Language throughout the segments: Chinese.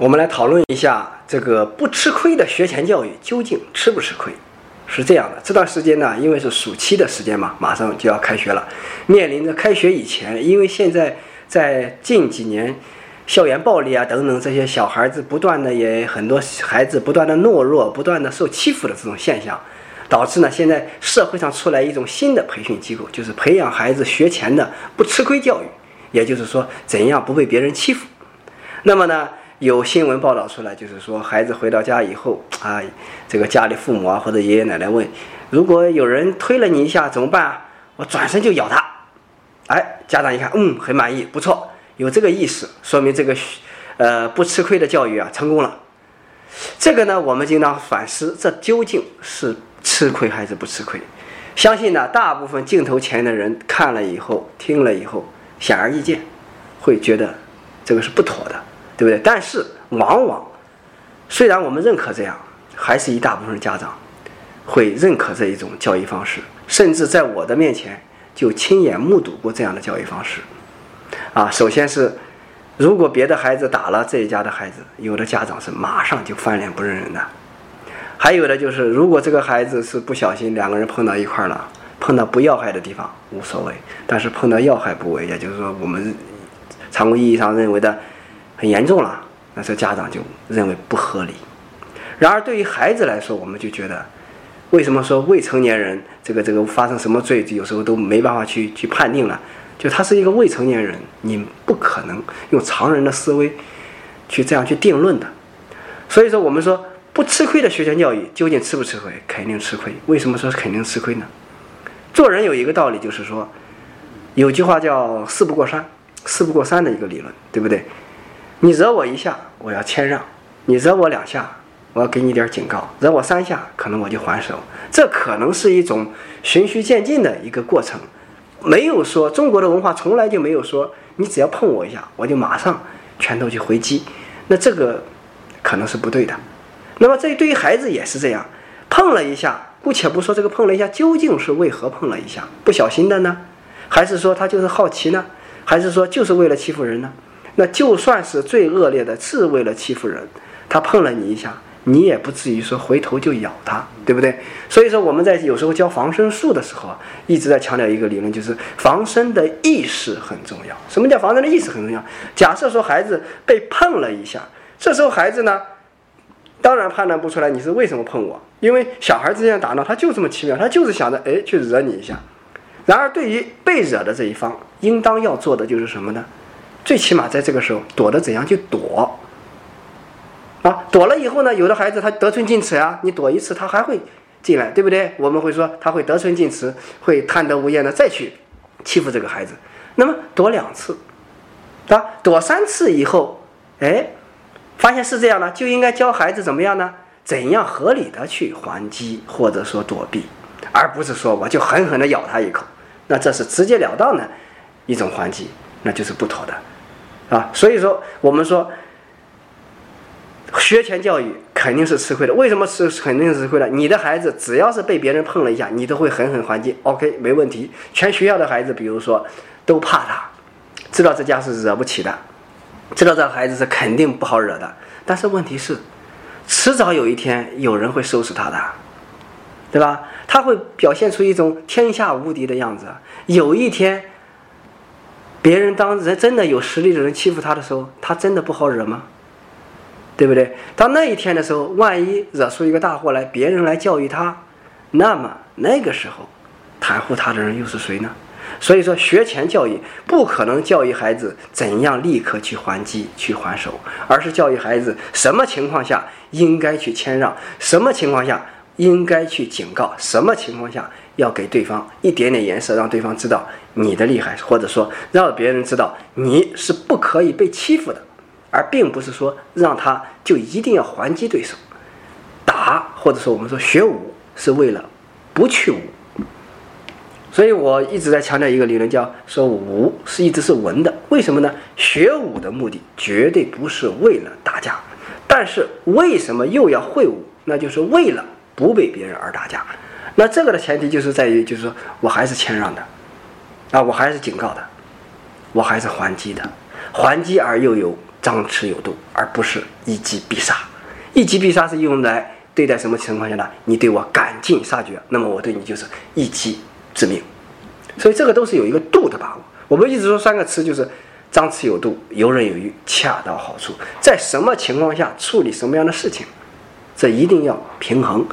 我们来讨论一下这个不吃亏的学前教育究竟吃不吃亏？是这样的，这段时间呢，因为是暑期的时间嘛，马上就要开学了，面临着开学以前，因为现在在近几年，校园暴力啊等等这些小孩子不断的也很多孩子不断的懦弱，不断的受欺负的这种现象，导致呢，现在社会上出来一种新的培训机构，就是培养孩子学前的不吃亏教育，也就是说怎样不被别人欺负。那么呢？有新闻报道出来，就是说孩子回到家以后啊，这个家里父母啊或者爷爷奶奶问，如果有人推了你一下怎么办啊？我转身就咬他。哎，家长一看，嗯，很满意，不错，有这个意识，说明这个呃不吃亏的教育啊成功了。这个呢，我们应当反思，这究竟是吃亏还是不吃亏？相信呢，大部分镜头前的人看了以后、听了以后，显而易见，会觉得这个是不妥的。对不对？但是往往，虽然我们认可这样，还是一大部分家长会认可这一种教育方式，甚至在我的面前就亲眼目睹过这样的教育方式。啊，首先是如果别的孩子打了这一家的孩子，有的家长是马上就翻脸不认人的；还有的就是，如果这个孩子是不小心两个人碰到一块了，碰到不要害的地方无所谓，但是碰到要害部位，也就是说我们常规意义上认为的。很严重了，那这家长就认为不合理。然而对于孩子来说，我们就觉得，为什么说未成年人这个这个发生什么罪，有时候都没办法去去判定了？就他是一个未成年人，你不可能用常人的思维去这样去定论的。所以说，我们说不吃亏的学前教育究竟吃不吃亏？肯定吃亏。为什么说肯定吃亏呢？做人有一个道理，就是说，有句话叫“事不过三”，事不过三的一个理论，对不对？你惹我一下，我要谦让；你惹我两下，我要给你点警告；惹我三下，可能我就还手。这可能是一种循序渐进的一个过程，没有说中国的文化从来就没有说你只要碰我一下，我就马上拳头去回击。那这个可能是不对的。那么这对于孩子也是这样，碰了一下，姑且不说这个碰了一下究竟是为何碰了一下，不小心的呢，还是说他就是好奇呢，还是说就是为了欺负人呢？那就算是最恶劣的，是为了欺负人，他碰了你一下，你也不至于说回头就咬他，对不对？所以说我们在有时候教防身术的时候啊，一直在强调一个理论，就是防身的意识很重要。什么叫防身的意识很重要？假设说孩子被碰了一下，这时候孩子呢，当然判断不出来你是为什么碰我，因为小孩之间打闹他就这么奇妙，他就是想着哎去惹你一下。然而对于被惹的这一方，应当要做的就是什么呢？最起码在这个时候躲得怎样去躲啊？躲了以后呢，有的孩子他得寸进尺啊，你躲一次他还会进来，对不对？我们会说他会得寸进尺，会贪得无厌的再去欺负这个孩子。那么躲两次，啊，躲三次以后，哎，发现是这样的，就应该教孩子怎么样呢？怎样合理的去还击或者说躲避，而不是说我就狠狠的咬他一口，那这是直截了当的一种还击。那就是不妥的，啊，所以说我们说学前教育肯定是吃亏的。为什么吃肯定是吃亏的？你的孩子只要是被别人碰了一下，你都会狠狠还击。OK，没问题。全学校的孩子，比如说都怕他，知道这家是惹不起的，知道这孩子是肯定不好惹的。但是问题是，迟早有一天有人会收拾他的，对吧？他会表现出一种天下无敌的样子。有一天。别人当人真的有实力的人欺负他的时候，他真的不好惹吗？对不对？到那一天的时候，万一惹出一个大祸来，别人来教育他，那么那个时候，袒护他的人又是谁呢？所以说，学前教育不可能教育孩子怎样立刻去还击、去还手，而是教育孩子什么情况下应该去谦让，什么情况下应该去警告，什么情况下。要给对方一点点颜色，让对方知道你的厉害，或者说让别人知道你是不可以被欺负的，而并不是说让他就一定要还击对手。打或者说我们说学武是为了不去武，所以我一直在强调一个理论，叫说武是一直是文的。为什么呢？学武的目的绝对不是为了打架，但是为什么又要会武？那就是为了不为别人而打架。那这个的前提就是在于，就是说我还是谦让的，啊，我还是警告的，我还是还击的，还击而又有张弛有度，而不是一击必杀。一击必杀是用来对待什么情况下呢？你对我赶尽杀绝，那么我对你就是一击致命。所以这个都是有一个度的把握。我们一直说三个词就是张弛有度、游刃有余、恰到好处。在什么情况下处理什么样的事情，这一定要平衡，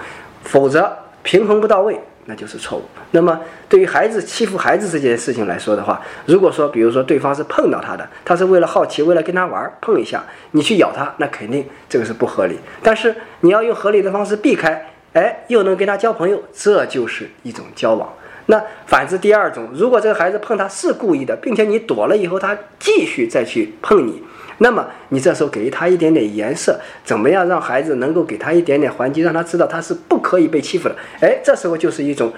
否则平衡不到位。那就是错误。那么，对于孩子欺负孩子这件事情来说的话，如果说，比如说对方是碰到他的，他是为了好奇，为了跟他玩，碰一下，你去咬他，那肯定这个是不合理。但是你要用合理的方式避开，哎，又能跟他交朋友，这就是一种交往。那反之，第二种，如果这个孩子碰他是故意的，并且你躲了以后，他继续再去碰你。那么你这时候给他一点点颜色，怎么样让孩子能够给他一点点还击，让他知道他是不可以被欺负的？哎，这时候就是一种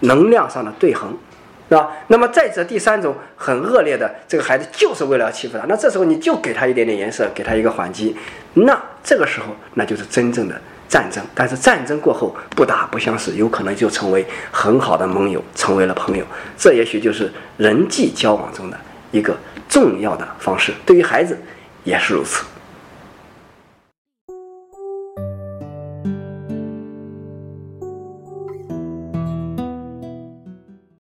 能量上的对衡，是吧？那么再者第三种很恶劣的，这个孩子就是为了要欺负他，那这时候你就给他一点点颜色，给他一个还击，那这个时候那就是真正的战争。但是战争过后不打不相识，有可能就成为很好的盟友，成为了朋友。这也许就是人际交往中的一个。重要的方式，对于孩子也是如此。